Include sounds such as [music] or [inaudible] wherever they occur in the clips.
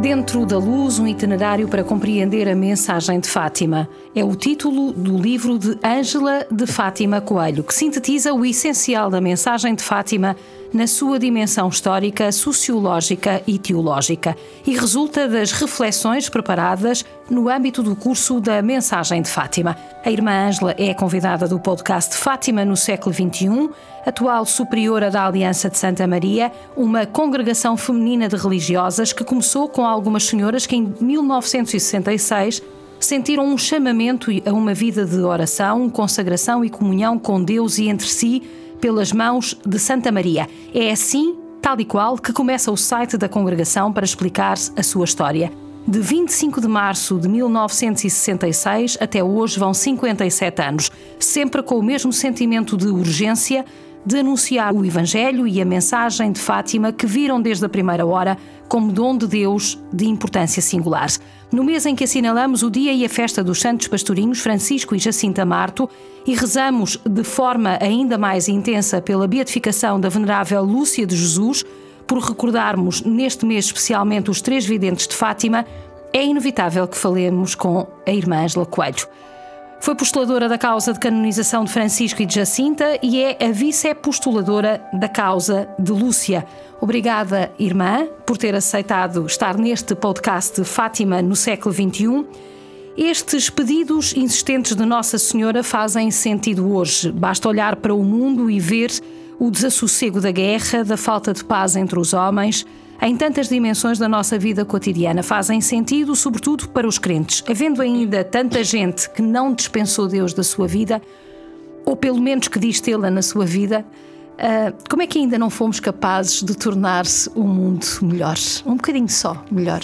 Dentro da Luz, um itinerário para compreender a mensagem de Fátima. É o título do livro de Ângela de Fátima Coelho, que sintetiza o essencial da mensagem de Fátima na sua dimensão histórica, sociológica e teológica e resulta das reflexões preparadas no âmbito do curso da Mensagem de Fátima. A irmã Ângela é convidada do podcast Fátima no século XXI, atual superiora da Aliança de Santa Maria, uma congregação feminina de religiosas que começou com algumas senhoras que em 1966 sentiram um chamamento a uma vida de oração, consagração e comunhão com Deus e entre si pelas mãos de Santa Maria. É assim, tal e qual, que começa o site da congregação para explicar a sua história. De 25 de março de 1966 até hoje vão 57 anos, sempre com o mesmo sentimento de urgência de anunciar o Evangelho e a mensagem de Fátima que viram desde a primeira hora como dom de Deus de importância singular. No mês em que assinalamos o dia e a festa dos Santos Pastorinhos Francisco e Jacinta Marto e rezamos de forma ainda mais intensa pela beatificação da Venerável Lúcia de Jesus, por recordarmos neste mês especialmente os três videntes de Fátima, é inevitável que falemos com a irmã Ângela Coelho. Foi postuladora da causa de canonização de Francisco e de Jacinta e é a vice-postuladora da causa de Lúcia. Obrigada, irmã, por ter aceitado estar neste podcast Fátima no século XXI. Estes pedidos insistentes de Nossa Senhora fazem sentido hoje. Basta olhar para o mundo e ver o desassossego da guerra, da falta de paz entre os homens em tantas dimensões da nossa vida cotidiana. Fazem sentido, sobretudo para os crentes. Havendo ainda tanta gente que não dispensou Deus da sua vida, ou pelo menos que diz tê-la na sua vida, uh, como é que ainda não fomos capazes de tornar-se um mundo melhor? Um bocadinho só melhor.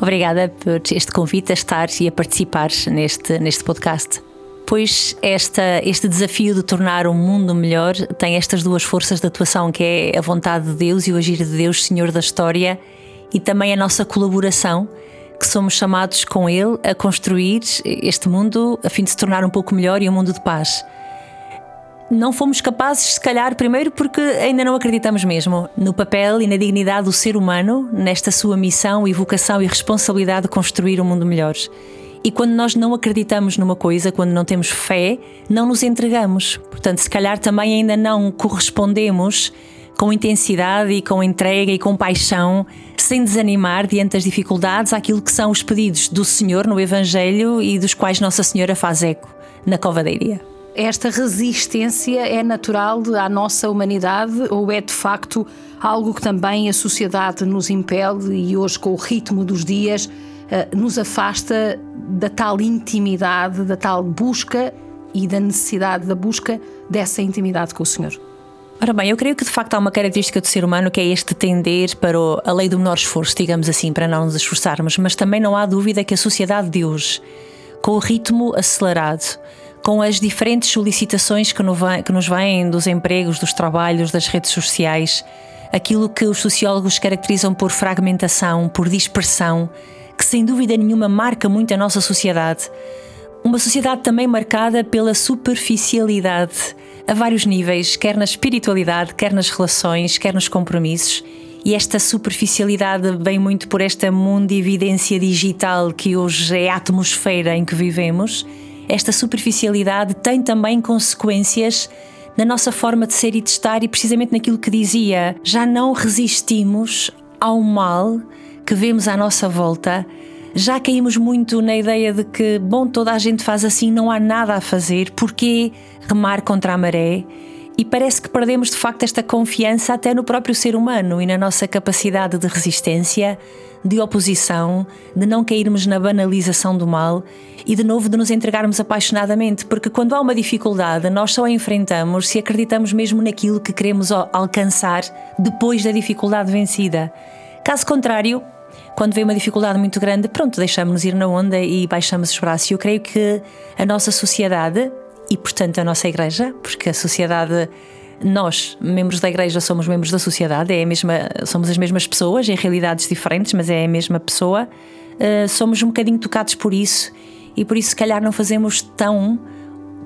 Obrigada por este convite a estar e a participar neste, neste podcast pois esta, este desafio de tornar o mundo melhor tem estas duas forças de atuação, que é a vontade de Deus e o agir de Deus, Senhor da história, e também a nossa colaboração, que somos chamados com Ele a construir este mundo a fim de se tornar um pouco melhor e um mundo de paz. Não fomos capazes, se calhar, primeiro porque ainda não acreditamos mesmo no papel e na dignidade do ser humano, nesta sua missão e vocação e responsabilidade de construir um mundo melhor. E quando nós não acreditamos numa coisa, quando não temos fé, não nos entregamos. Portanto, se calhar também ainda não correspondemos com intensidade e com entrega e com paixão, sem desanimar diante das dificuldades, àquilo que são os pedidos do Senhor no Evangelho e dos quais Nossa Senhora faz eco na covadeiria. Esta resistência é natural à nossa humanidade ou é de facto algo que também a sociedade nos impele e hoje, com o ritmo dos dias, nos afasta da tal intimidade, da tal busca e da necessidade da busca dessa intimidade com o Senhor. Ora bem, eu creio que de facto há uma característica do ser humano que é este tender para a lei do menor esforço, digamos assim, para não nos esforçarmos, mas também não há dúvida que a sociedade de hoje, com o ritmo acelerado, com as diferentes solicitações que nos vêm dos empregos, dos trabalhos, das redes sociais, aquilo que os sociólogos caracterizam por fragmentação, por dispersão, que sem dúvida nenhuma marca muito a nossa sociedade. Uma sociedade também marcada pela superficialidade a vários níveis, quer na espiritualidade, quer nas relações, quer nos compromissos. E esta superficialidade vem muito por esta mundividência digital que hoje é a atmosfera em que vivemos. Esta superficialidade tem também consequências na nossa forma de ser e de estar, e precisamente naquilo que dizia: já não resistimos ao mal que vemos à nossa volta, já caímos muito na ideia de que, bom, toda a gente faz assim, não há nada a fazer, porquê remar contra a maré? E parece que perdemos de facto esta confiança até no próprio ser humano e na nossa capacidade de resistência, de oposição, de não cairmos na banalização do mal e de novo de nos entregarmos apaixonadamente, porque quando há uma dificuldade, nós só a enfrentamos se acreditamos mesmo naquilo que queremos alcançar depois da dificuldade vencida. Caso contrário, quando vem uma dificuldade muito grande, pronto, deixamos-nos ir na onda e baixamos os braços. Eu creio que a nossa sociedade, e portanto a nossa igreja, porque a sociedade nós, membros da igreja, somos membros da sociedade, é mesma, somos as mesmas pessoas, em realidades diferentes, mas é a mesma pessoa. Uh, somos um bocadinho tocados por isso e por isso, se calhar, não fazemos tão,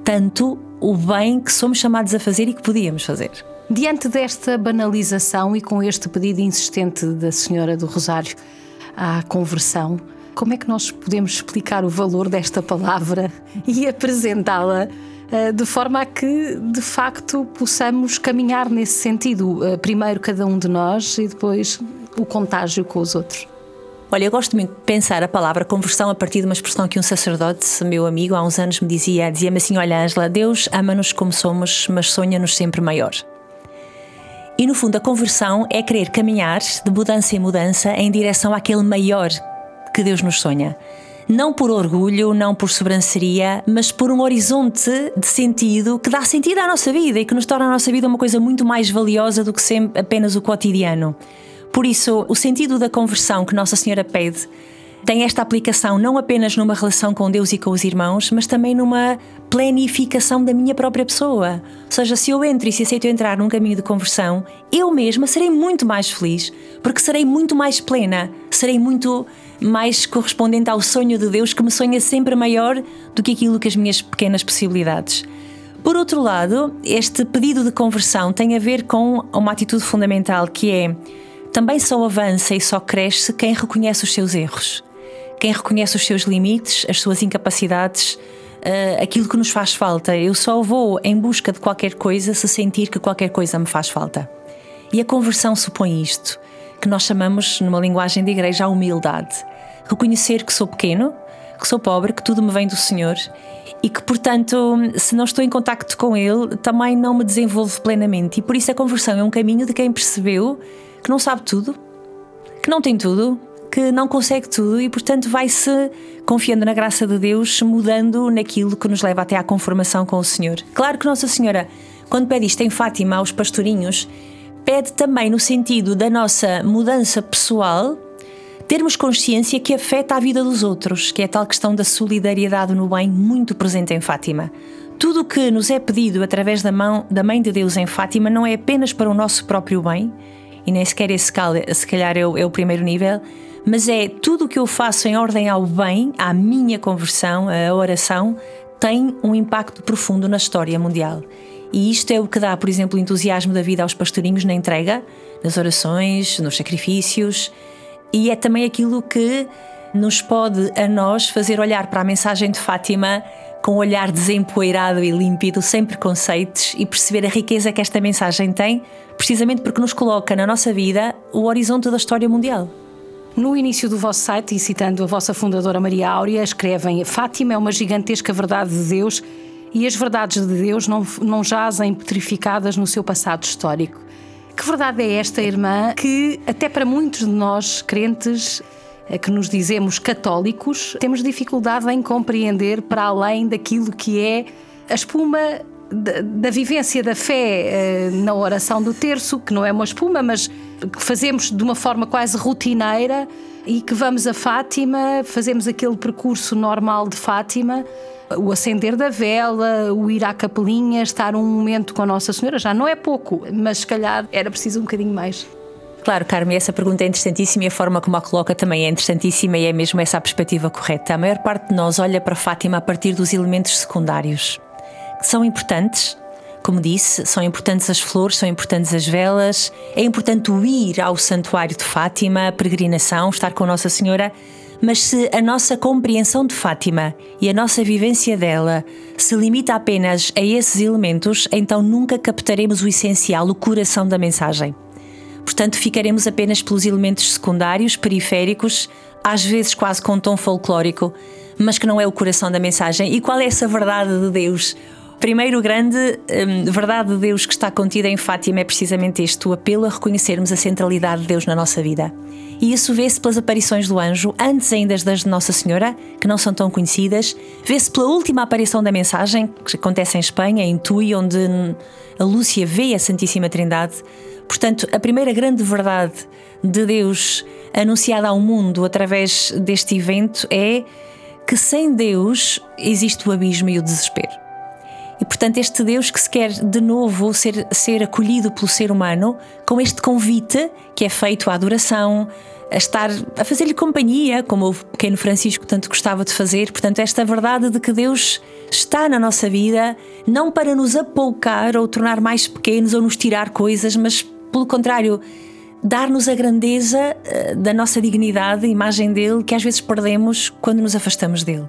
tanto o bem que somos chamados a fazer e que podíamos fazer. Diante desta banalização e com este pedido insistente da Senhora do Rosário, à conversão. Como é que nós podemos explicar o valor desta palavra [laughs] e apresentá-la uh, de forma a que, de facto, possamos caminhar nesse sentido? Uh, primeiro cada um de nós e depois o contágio com os outros. Olha, eu gosto muito de pensar a palavra conversão a partir de uma expressão que um sacerdote, meu amigo, há uns anos me dizia, dizia-me assim, olha Ângela, Deus ama-nos como somos, mas sonha-nos sempre maior. E no fundo a conversão é querer caminhar de mudança em mudança em direção àquele maior que Deus nos sonha. Não por orgulho, não por sobranceria, mas por um horizonte de sentido que dá sentido à nossa vida e que nos torna a nossa vida uma coisa muito mais valiosa do que sempre apenas o cotidiano. Por isso, o sentido da conversão que Nossa Senhora pede tem esta aplicação não apenas numa relação com Deus e com os irmãos, mas também numa planificação da minha própria pessoa. Ou seja, se eu entro e se aceito entrar num caminho de conversão, eu mesma serei muito mais feliz, porque serei muito mais plena, serei muito mais correspondente ao sonho de Deus que me sonha sempre maior do que aquilo que as minhas pequenas possibilidades. Por outro lado, este pedido de conversão tem a ver com uma atitude fundamental que é também só avança e só cresce quem reconhece os seus erros, quem reconhece os seus limites, as suas incapacidades, uh, aquilo que nos faz falta. Eu só vou em busca de qualquer coisa se sentir que qualquer coisa me faz falta. E a conversão supõe isto, que nós chamamos, numa linguagem de igreja, a humildade. Reconhecer que sou pequeno, que sou pobre, que tudo me vem do Senhor e que, portanto, se não estou em contacto com Ele, também não me desenvolvo plenamente. E por isso a conversão é um caminho de quem percebeu que não sabe tudo, que não tem tudo, que não consegue tudo e, portanto, vai-se confiando na graça de Deus, mudando naquilo que nos leva até à conformação com o Senhor. Claro que Nossa Senhora, quando pede isto em Fátima aos pastorinhos, pede também no sentido da nossa mudança pessoal, termos consciência que afeta a vida dos outros, que é a tal questão da solidariedade no bem muito presente em Fátima. Tudo o que nos é pedido através da mão da Mãe de Deus em Fátima não é apenas para o nosso próprio bem, e nem sequer esse se calhar é o, é o primeiro nível, mas é tudo o que eu faço em ordem ao bem, à minha conversão, a oração, tem um impacto profundo na história mundial. E isto é o que dá, por exemplo, o entusiasmo da vida aos pastorinhos na entrega, nas orações, nos sacrifícios, e é também aquilo que nos pode a nós fazer olhar para a mensagem de Fátima com um olhar desempoeirado e límpido, sem preconceitos e perceber a riqueza que esta mensagem tem, precisamente porque nos coloca na nossa vida o horizonte da história mundial. No início do vosso site, e citando a vossa fundadora Maria Áurea, escrevem: Fátima é uma gigantesca verdade de Deus e as verdades de Deus não, não jazem petrificadas no seu passado histórico. Que verdade é esta, irmã, que até para muitos de nós crentes que nos dizemos católicos, temos dificuldade em compreender para além daquilo que é a espuma da, da, vivência da fé eh, na oração do terço, que não é uma espuma, mas que fazemos de uma forma quase rotineira e que vamos a Fátima, fazemos aquele percurso normal de Fátima, o acender da vela, o ir à capelinha, estar um momento com a Nossa Senhora, já não é pouco, mas se calhar era preciso um bocadinho mais. Claro, Carmen, essa pergunta é interessantíssima e a forma como a coloca também é interessantíssima e é mesmo essa a perspectiva correta. A maior parte de nós olha para Fátima a partir dos elementos secundários, que são importantes, como disse, são importantes as flores, são importantes as velas, é importante ir ao santuário de Fátima, a peregrinação, estar com Nossa Senhora, mas se a nossa compreensão de Fátima e a nossa vivência dela se limita apenas a esses elementos, então nunca captaremos o essencial, o coração da mensagem. Portanto, ficaremos apenas pelos elementos secundários, periféricos, às vezes quase com um tom folclórico, mas que não é o coração da mensagem. E qual é essa verdade de Deus? Primeiro grande hum, verdade de Deus que está contida em Fátima é precisamente este, o apelo a reconhecermos a centralidade de Deus na nossa vida. E isso vê-se pelas aparições do anjo, antes ainda das de Nossa Senhora, que não são tão conhecidas, vê-se pela última aparição da mensagem, que acontece em Espanha, em Tui, onde a Lúcia vê a Santíssima Trindade, Portanto, a primeira grande verdade de Deus anunciada ao mundo através deste evento é que sem Deus existe o abismo e o desespero. E portanto, este Deus que se quer de novo ser, ser acolhido pelo ser humano, com este convite que é feito à adoração, a estar a fazer-lhe companhia, como o pequeno Francisco tanto gostava de fazer. Portanto, esta verdade de que Deus está na nossa vida, não para nos apoucar ou tornar mais pequenos ou nos tirar coisas, mas pelo contrário, dar-nos a grandeza uh, da nossa dignidade, imagem dele, que às vezes perdemos quando nos afastamos dele.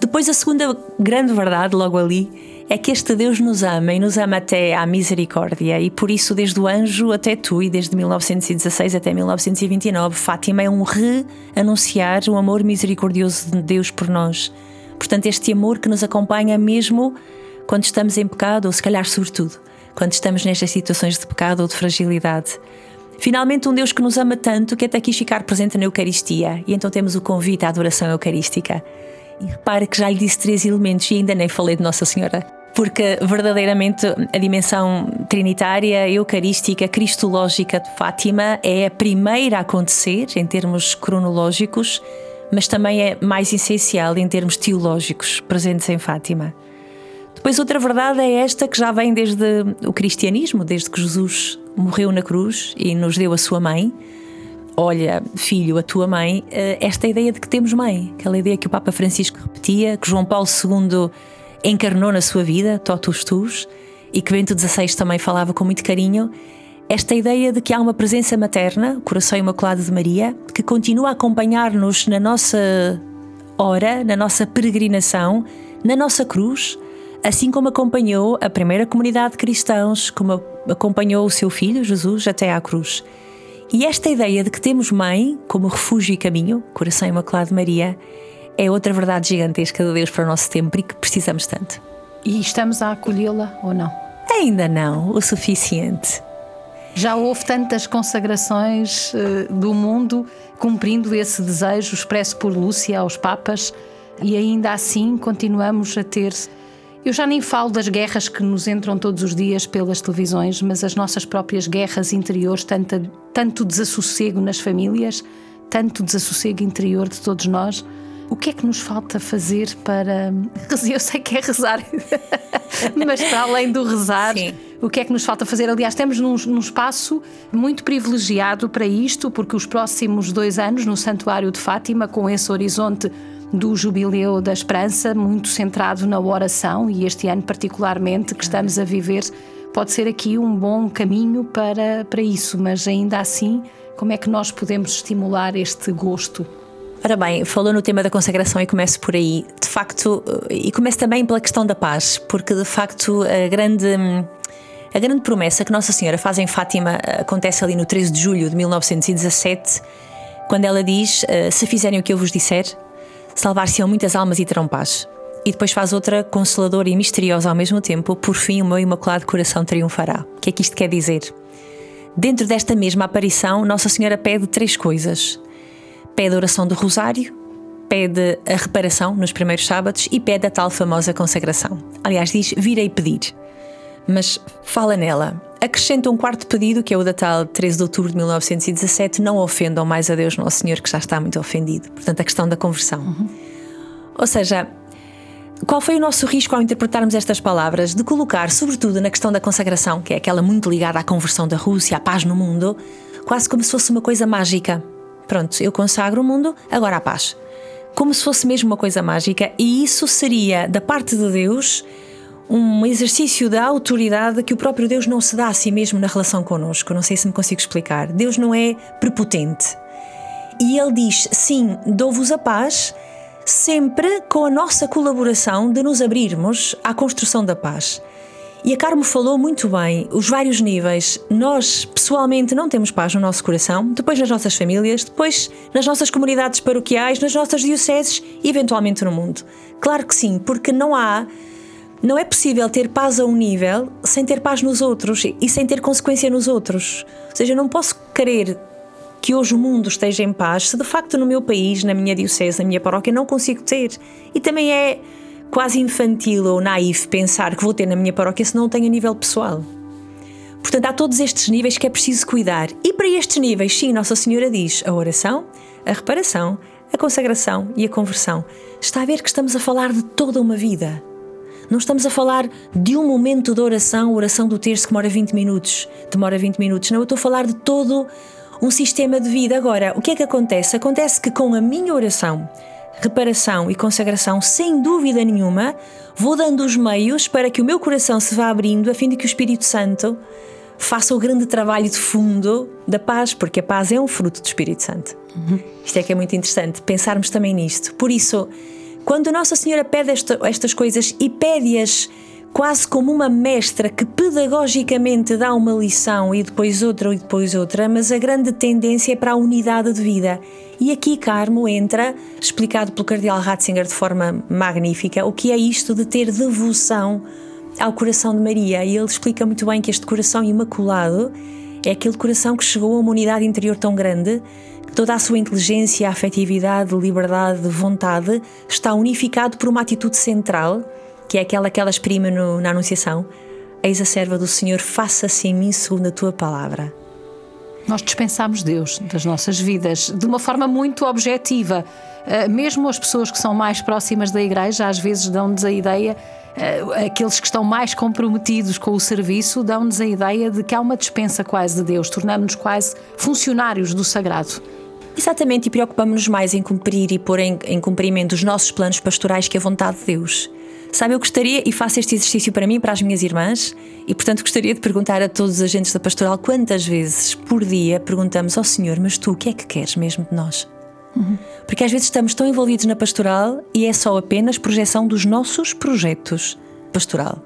Depois, a segunda grande verdade, logo ali, é que este Deus nos ama e nos ama até à misericórdia, e por isso, desde o anjo até tu, e desde 1916 até 1929, Fátima é um re-anunciar o amor misericordioso de Deus por nós. Portanto, este amor que nos acompanha mesmo quando estamos em pecado, ou se calhar, sobretudo, quando estamos nestas situações de pecado ou de fragilidade. Finalmente, um Deus que nos ama tanto que até quis ficar presente na Eucaristia, e então temos o convite à adoração eucarística. E repare que já lhe disse três elementos e ainda nem falei de Nossa Senhora. Porque verdadeiramente a dimensão trinitária, eucarística, cristológica de Fátima é a primeira a acontecer em termos cronológicos, mas também é mais essencial em termos teológicos presentes em Fátima. Depois, outra verdade é esta que já vem desde o cristianismo, desde que Jesus morreu na cruz e nos deu a sua mãe olha, filho, a tua mãe, eh, esta ideia de que temos mãe, aquela ideia que o Papa Francisco repetia, que João Paulo II encarnou na sua vida, totus tus, e que Bento XVI também falava com muito carinho, esta ideia de que há uma presença materna, o coração imaculado de Maria, que continua a acompanhar-nos na nossa hora, na nossa peregrinação, na nossa cruz, assim como acompanhou a primeira comunidade de cristãos, como acompanhou o seu filho Jesus até à cruz. E esta ideia de que temos mãe como refúgio e caminho, coração imaculado de Maria, é outra verdade gigantesca de Deus para o nosso tempo e que precisamos tanto. E estamos a acolhê-la ou não? Ainda não, o suficiente. Já houve tantas consagrações uh, do mundo cumprindo esse desejo expresso por Lúcia aos Papas e ainda assim continuamos a ter eu já nem falo das guerras que nos entram todos os dias pelas televisões, mas as nossas próprias guerras interiores, tanto, tanto desassossego nas famílias, tanto desassossego interior de todos nós. O que é que nos falta fazer para. [laughs] Eu sei que é rezar, [laughs] mas para além do rezar, Sim. o que é que nos falta fazer? Aliás, estamos num, num, espaço muito privilegiado para isto, porque os próximos dois anos, no Santuário de Fátima, com esse horizonte do Jubileu da Esperança, muito centrado na oração, e este ano, particularmente, que estamos a viver, pode ser aqui um bom caminho para, para isso, mas ainda assim, como é que nós podemos estimular este gosto? Ora bem, falou no tema da consagração e começo por aí. De facto, e começo também pela questão da paz, porque de facto a grande. A grande promessa que Nossa Senhora faz em Fátima acontece ali no 13 de julho de 1917, quando ela diz: eh, Se fizerem o que eu vos disser, salvar-se-ão muitas almas e terão paz. E depois faz outra consoladora e misteriosa ao mesmo tempo, por fim o meu imaculado coração triunfará. O que é que isto quer dizer? Dentro desta mesma aparição, Nossa Senhora pede três coisas: pede a oração do Rosário, pede a reparação nos primeiros sábados e pede a tal famosa consagração. Aliás, diz: Virei pedir. Mas fala nela. Acrescenta um quarto pedido, que é o da tal 13 de outubro de 1917: Não ofendam mais a Deus Nosso Senhor, que já está muito ofendido. Portanto, a questão da conversão. Uhum. Ou seja, qual foi o nosso risco ao interpretarmos estas palavras? De colocar, sobretudo na questão da consagração, que é aquela muito ligada à conversão da Rússia, à paz no mundo, quase como se fosse uma coisa mágica. Pronto, eu consagro o mundo, agora a paz. Como se fosse mesmo uma coisa mágica, e isso seria, da parte de Deus, um exercício da autoridade que o próprio Deus não se dá a si mesmo na relação connosco. Não sei se me consigo explicar. Deus não é prepotente. E Ele diz: sim, dou-vos a paz, sempre com a nossa colaboração de nos abrirmos à construção da paz. E a Carmo falou muito bem os vários níveis. Nós, pessoalmente, não temos paz no nosso coração, depois nas nossas famílias, depois nas nossas comunidades paroquiais, nas nossas dioceses e eventualmente no mundo. Claro que sim, porque não há não é possível ter paz a um nível sem ter paz nos outros e sem ter consequência nos outros. Ou seja, eu não posso querer que hoje o mundo esteja em paz se de facto no meu país, na minha diocese, na minha paróquia, não consigo ter. E também é quase infantil ou naif pensar que vou ter na minha paróquia se não tenho a nível pessoal. Portanto, há todos estes níveis que é preciso cuidar. E para estes níveis, sim, Nossa Senhora diz a oração, a reparação, a consagração e a conversão. Está a ver que estamos a falar de toda uma vida. Não estamos a falar de um momento de oração, oração do terço que demora 20 minutos, demora 20 minutos. Não, eu estou a falar de todo um sistema de vida. Agora, o que é que acontece? Acontece que com a minha oração, reparação e consagração, sem dúvida nenhuma, vou dando os meios para que o meu coração se vá abrindo a fim de que o Espírito Santo faça o grande trabalho de fundo da paz, porque a paz é um fruto do Espírito Santo. Uhum. Isto é que é muito interessante, pensarmos também nisto. Por isso, quando Nossa Senhora pede esta, estas coisas e pede-as quase como uma mestra que pedagogicamente dá uma lição e depois outra e depois outra, mas a grande tendência é para a unidade de vida. E aqui Carmo entra, explicado pelo Cardeal Ratzinger de forma magnífica, o que é isto de ter devoção ao coração de Maria. E ele explica muito bem que este coração imaculado é aquele coração que chegou a uma unidade interior tão grande toda a sua inteligência, afetividade, liberdade, vontade está unificado por uma atitude central que é aquela que ela exprime no, na Anunciação: Eis a serva do Senhor, faça-se em mim segundo a tua palavra. Nós dispensamos Deus das nossas vidas de uma forma muito objetiva. Uh, mesmo as pessoas que são mais próximas da igreja, às vezes dão-nos a ideia, uh, aqueles que estão mais comprometidos com o serviço, dão-nos a ideia de que há uma dispensa quase de Deus, tornamos-nos quase funcionários do sagrado. Exatamente, e preocupamos-nos mais em cumprir e pôr em, em cumprimento os nossos planos pastorais que a vontade de Deus. Sabe, eu gostaria, e faço este exercício para mim e para as minhas irmãs, e portanto gostaria de perguntar a todos os agentes da pastoral quantas vezes por dia perguntamos ao Senhor, mas tu o que é que queres mesmo de nós? Uhum. Porque às vezes estamos tão envolvidos na pastoral e é só apenas projeção dos nossos projetos pastoral.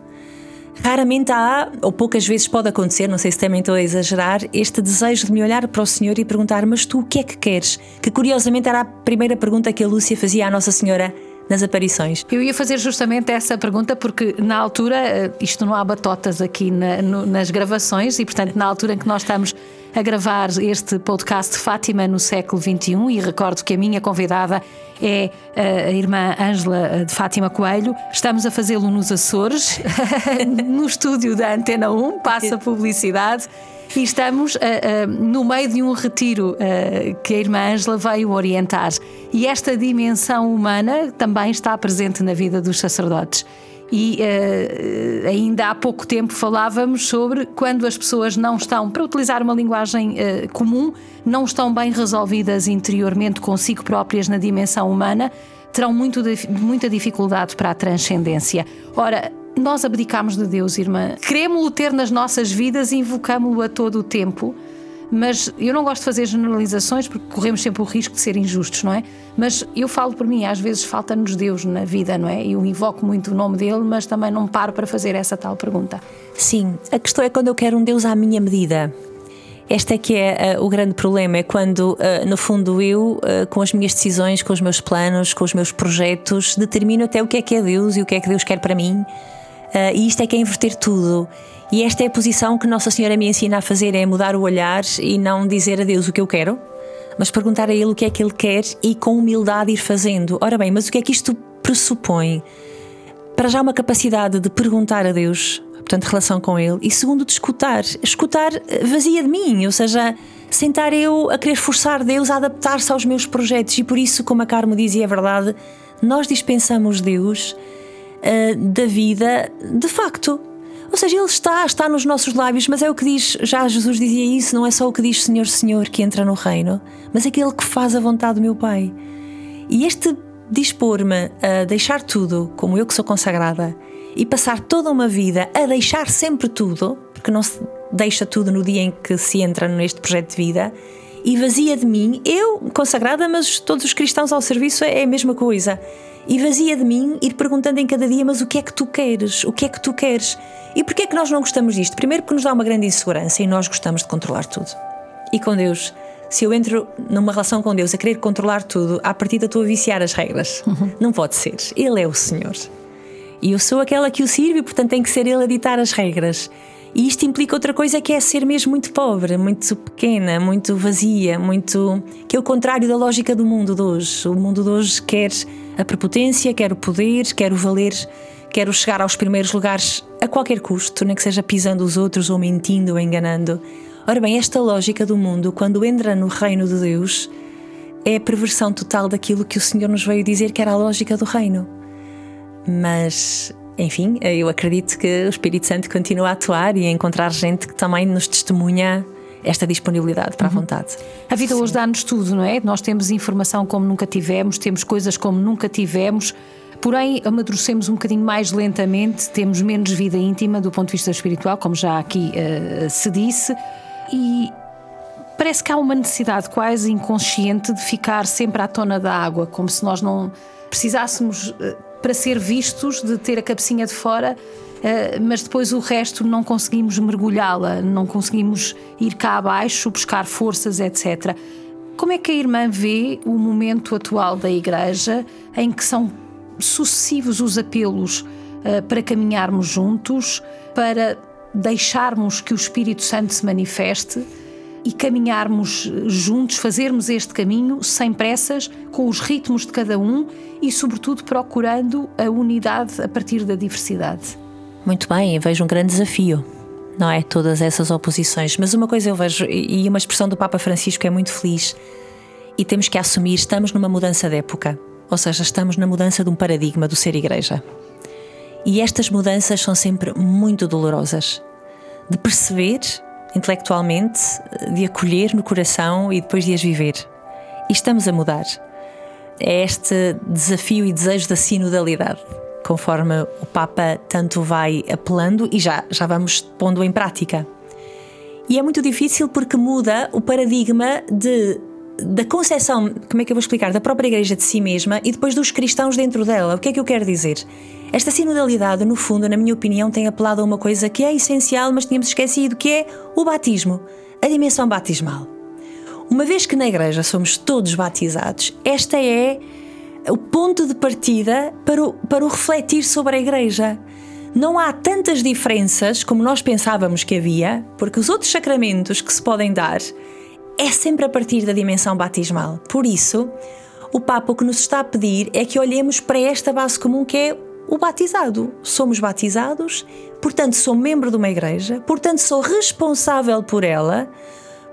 Raramente há, ou poucas vezes pode acontecer, não sei se também estou a exagerar, este desejo de me olhar para o Senhor e perguntar: Mas tu o que é que queres? Que curiosamente era a primeira pergunta que a Lúcia fazia à Nossa Senhora nas aparições? Eu ia fazer justamente essa pergunta porque na altura, eh, isto não há batotas aqui na, no, nas gravações e portanto na altura em que nós estamos a gravar este podcast de Fátima no século XXI e recordo que a minha convidada é eh, a irmã Ângela eh, de Fátima Coelho. Estamos a fazê-lo nos Açores, [laughs] no estúdio da Antena 1, passa publicidade. E estamos uh, uh, no meio de um retiro uh, que a irmã Ângela veio orientar. E esta dimensão humana também está presente na vida dos sacerdotes. E ainda há pouco tempo falávamos sobre quando as pessoas não estão, para utilizar uma linguagem comum, não estão bem resolvidas interiormente consigo próprias na dimensão humana, terão muito, muita dificuldade para a transcendência. Ora, nós abdicamos de Deus, irmã. Queremos-lo ter nas nossas vidas e invocamos-lo a todo o tempo. Mas eu não gosto de fazer generalizações porque corremos sempre o risco de ser injustos, não é? Mas eu falo por mim, às vezes falta-nos Deus na vida, não é? Eu invoco muito o nome dele, mas também não paro para fazer essa tal pergunta. Sim, a questão é quando eu quero um Deus à minha medida. Este é que é uh, o grande problema, é quando, uh, no fundo, eu, uh, com as minhas decisões, com os meus planos, com os meus projetos, determino até o que é que é Deus e o que é que Deus quer para mim Uh, e isto é que é inverter tudo. E esta é a posição que Nossa Senhora me ensina a fazer: é mudar o olhar e não dizer a Deus o que eu quero, mas perguntar a Ele o que é que Ele quer e com humildade ir fazendo. Ora bem, mas o que é que isto pressupõe? Para já uma capacidade de perguntar a Deus, portanto, relação com Ele, e segundo, de escutar. Escutar vazia de mim, ou seja, sentar eu a querer forçar Deus a adaptar-se aos meus projetos. E por isso, como a Carmo dizia, é verdade, nós dispensamos Deus uh, da vida de facto. Ou seja, Ele está, está nos nossos lábios, mas é o que diz, já Jesus dizia isso, não é só o que diz Senhor, Senhor que entra no reino, mas aquele que faz a vontade do meu Pai. E este dispor-me a deixar tudo, como eu que sou consagrada, e passar toda uma vida a deixar sempre tudo, porque não se deixa tudo no dia em que se entra neste projeto de vida, e vazia de mim, eu consagrada, mas todos os cristãos ao serviço é a mesma coisa e vazia de mim ir perguntando em cada dia: mas o que é que tu queres? O que é que tu queres? E porquê é que nós não gostamos disto? Primeiro, porque nos dá uma grande insegurança e nós gostamos de controlar tudo. E com Deus, se eu entro numa relação com Deus a querer controlar tudo, à partida estou a viciar as regras. Uhum. Não pode ser. Ele é o Senhor. E eu sou aquela que o sirve, portanto tem que ser Ele a ditar as regras. E isto implica outra coisa que é ser mesmo muito pobre, muito pequena, muito vazia, muito. que é o contrário da lógica do mundo de hoje. O mundo de hoje quer a prepotência, quer o poder, quer o valer, quer o chegar aos primeiros lugares a qualquer custo, nem que seja pisando os outros ou mentindo ou enganando. Ora bem, esta lógica do mundo, quando entra no reino de Deus, é a perversão total daquilo que o Senhor nos veio dizer que era a lógica do reino. Mas enfim, eu acredito que o Espírito Santo continua a atuar e a encontrar gente que também nos testemunha esta disponibilidade para a uhum. vontade. A vida Sim. hoje dá-nos tudo, não é? Nós temos informação como nunca tivemos, temos coisas como nunca tivemos. porém amadurecemos um bocadinho mais lentamente, temos menos vida íntima do ponto de vista espiritual, como já aqui uh, se disse, e parece que há uma necessidade quase inconsciente de ficar sempre à tona da água, como se nós não precisássemos, uh, para ser vistos, de ter a cabecinha de fora. Uh, mas depois o resto não conseguimos mergulhá-la, não conseguimos ir cá abaixo, buscar forças, etc. Como é que a irmã vê o momento atual da Igreja em que são sucessivos os apelos uh, para caminharmos juntos, para deixarmos que o Espírito Santo se manifeste e caminharmos juntos, fazermos este caminho sem pressas, com os ritmos de cada um e, sobretudo, procurando a unidade a partir da diversidade? Muito bem, vejo um grande desafio não é? Todas essas oposições. Mas uma coisa eu vejo, e uma expressão do Papa Francisco é muito feliz, e temos que assumir: estamos numa mudança de época, ou seja, estamos na mudança de um paradigma do ser igreja. E estas mudanças são sempre muito dolorosas. De perceber intelectualmente, de acolher no coração e depois de as viver. E estamos a mudar. É este desafio e desejo da sinodalidade conforme o Papa tanto vai apelando e já, já vamos pondo em prática. E é muito difícil porque muda o paradigma de, da concepção, como é que eu vou explicar, da própria Igreja de si mesma e depois dos cristãos dentro dela. O que é que eu quero dizer? Esta sinodalidade, no fundo, na minha opinião, tem apelado a uma coisa que é essencial, mas tínhamos esquecido, que é o batismo, a dimensão batismal. Uma vez que na Igreja somos todos batizados, esta é o ponto de partida para o, para o refletir sobre a Igreja. Não há tantas diferenças como nós pensávamos que havia, porque os outros sacramentos que se podem dar é sempre a partir da dimensão batismal. Por isso, o Papa o que nos está a pedir é que olhemos para esta base comum que é o batizado. Somos batizados, portanto, sou membro de uma igreja, portanto, sou responsável por ela,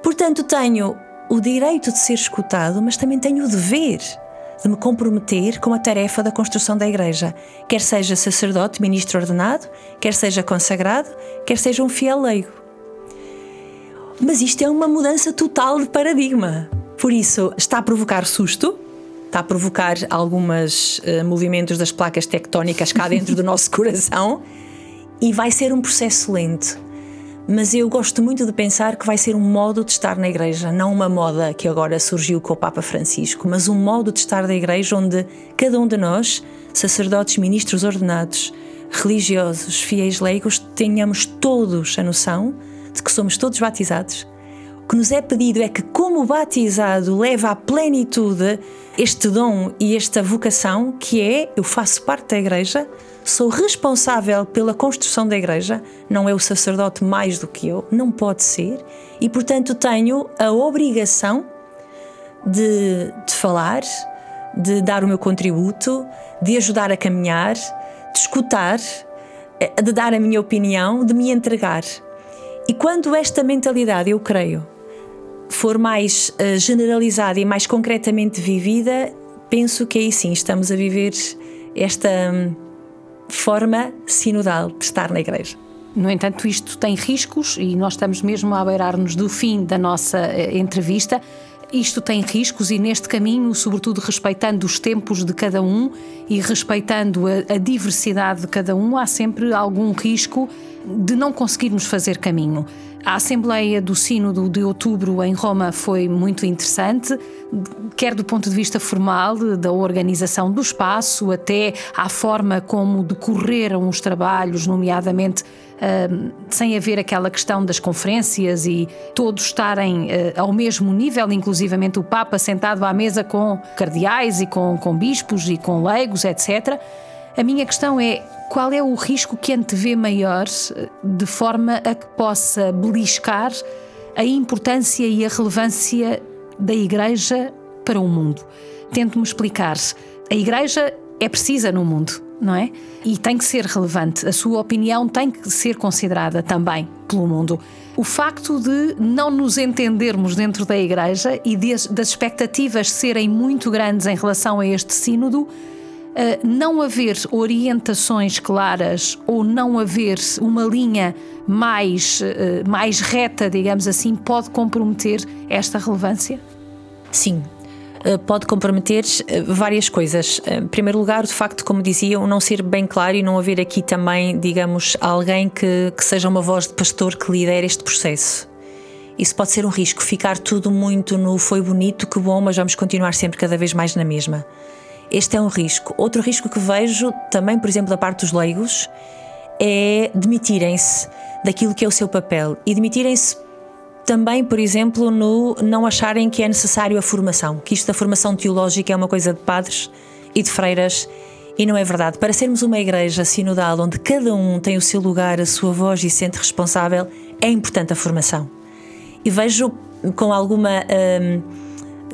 portanto, tenho o direito de ser escutado, mas também tenho o dever de me comprometer com a tarefa da construção da Igreja, quer seja sacerdote, ministro ordenado, quer seja consagrado, quer seja um fiel leigo. Mas isto é uma mudança total de paradigma. Por isso, está a provocar susto, está a provocar alguns uh, movimentos das placas tectónicas cá dentro do [laughs] nosso coração e vai ser um processo lento mas eu gosto muito de pensar que vai ser um modo de estar na igreja, não uma moda que agora surgiu com o Papa Francisco, mas um modo de estar na igreja onde cada um de nós, sacerdotes, ministros ordenados, religiosos, fiéis leigos, tenhamos todos a noção de que somos todos batizados. O que nos é pedido é que, como batizado, leva à plenitude este dom e esta vocação que é eu faço parte da igreja, sou responsável pela construção da igreja, não é o sacerdote mais do que eu, não pode ser, e portanto tenho a obrigação de, de falar, de dar o meu contributo, de ajudar a caminhar, de escutar, eh, de dar a minha opinião, de me entregar. E quando esta mentalidade, eu creio, for mais uh, generalizada e mais concretamente vivida, penso que aí sim estamos a viver esta. Um, forma sinodal de estar na igreja. No entanto, isto tem riscos e nós estamos mesmo a beirar-nos do fim da nossa eh, entrevista. Isto tem riscos e neste caminho, sobretudo respeitando os tempos de cada um e respeitando a, a diversidade de cada um, há sempre algum risco de não conseguirmos fazer caminho. A Assembleia do Sínodo de outubro em Roma foi muito interessante, quer do ponto de vista formal, da organização do espaço, até à forma como decorreram os trabalhos, nomeadamente uh, sem haver aquela questão das conferências e todos estarem uh, ao mesmo nível, inclusivamente o Papa sentado à mesa com cardeais e com, com bispos e com leigos, etc. A minha questão é qual é o risco que antevê maior de forma a que possa beliscar a importância e a relevância da Igreja para o mundo? Tento-me explicar. A Igreja é precisa no mundo, não é? E tem que ser relevante. A sua opinião tem que ser considerada também pelo mundo. O facto de não nos entendermos dentro da Igreja e das expectativas serem muito grandes em relação a este Sínodo não haver orientações claras ou não haver uma linha mais, uh, mais reta, digamos assim, pode comprometer esta relevância? Sim. eh, pode comprometer eh, várias coisas. Em primeiro lugar, de facto, como dizia, não ser bem claro e não haver aqui também, digamos, alguém que, que seja uma voz de pastor que lidere este processo. Isso pode ser um risco, ficar tudo muito no foi bonito, que bom, mas vamos continuar sempre cada vez mais na mesma. Este é um risco. Outro risco que vejo, também, por exemplo, da parte dos leigos, é demitirem-se daquilo que é o seu papel e demitirem-se também, por exemplo, no não acharem que é necessário a formação, que isto da formação teológica é uma coisa de padres e de freiras. E não é verdade. Para sermos uma igreja sinodal onde cada um tem o seu lugar, a sua voz e se sente responsável, é importante a formação. E vejo com alguma hum,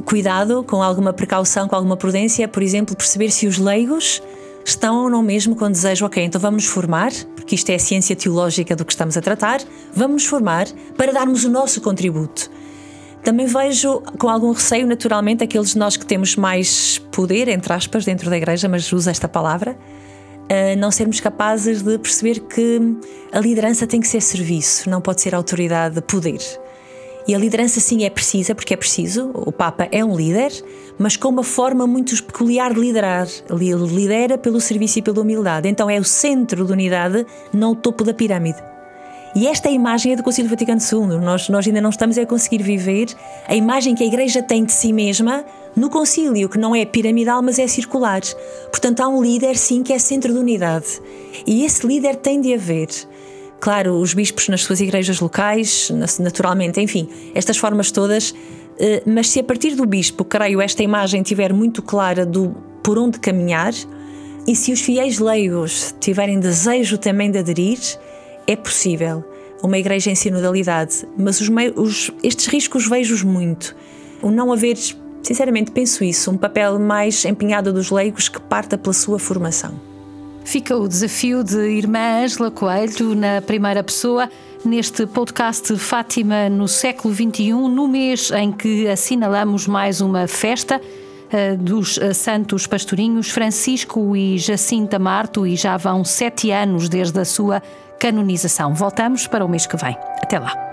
cuidado, com alguma precaução, com alguma prudência, por exemplo, perceber se os leigos estão ou não mesmo com desejo, ok, então vamos nos formar, porque isto é a ciência teológica do que estamos a tratar, vamos nos formar para darmos o nosso contributo. Também vejo com algum receio, naturalmente, aqueles de nós que temos mais poder, entre aspas, dentro da igreja, mas uso esta palavra, não sermos capazes de perceber que a liderança tem que ser serviço, não pode ser autoridade, poder. E a liderança, sim, é precisa, porque é preciso. O Papa é um líder, mas com uma forma muito peculiar de liderar. Ele lidera pelo serviço e pela humildade. Então é o centro da unidade, não o topo da pirâmide. E esta é a imagem é do Concílio Vaticano II. Nós, nós ainda não estamos a conseguir viver a imagem que a Igreja tem de si mesma no concílio, que não é piramidal, mas é circular. Portanto, há um líder, sim, que é centro de unidade. E esse líder tem de haver. Claro, os bispos nas suas igrejas locais, naturalmente, enfim, estas formas todas. Eh, mas se a partir do bispo, creio, esta imagem estiver muito clara do por onde caminhar, e se os fiéis leigos tiverem desejo também de aderir, é possível uma igreja em sinodalidade, mas os, os, estes riscos vejo-os muito. O não haver, sinceramente penso isso, um papel mais empenhado dos leigos que parta pela sua formação. Fica o desafio de Irmã Ângela Coelho, na primeira pessoa, neste podcast Fátima no século XXI, no mês em que assinalamos mais uma festa uh, dos uh, santos pastorinhos Francisco e Jacinta Marto, e já vão sete anos desde a sua canonização. Voltamos para o mês que vem. Até lá.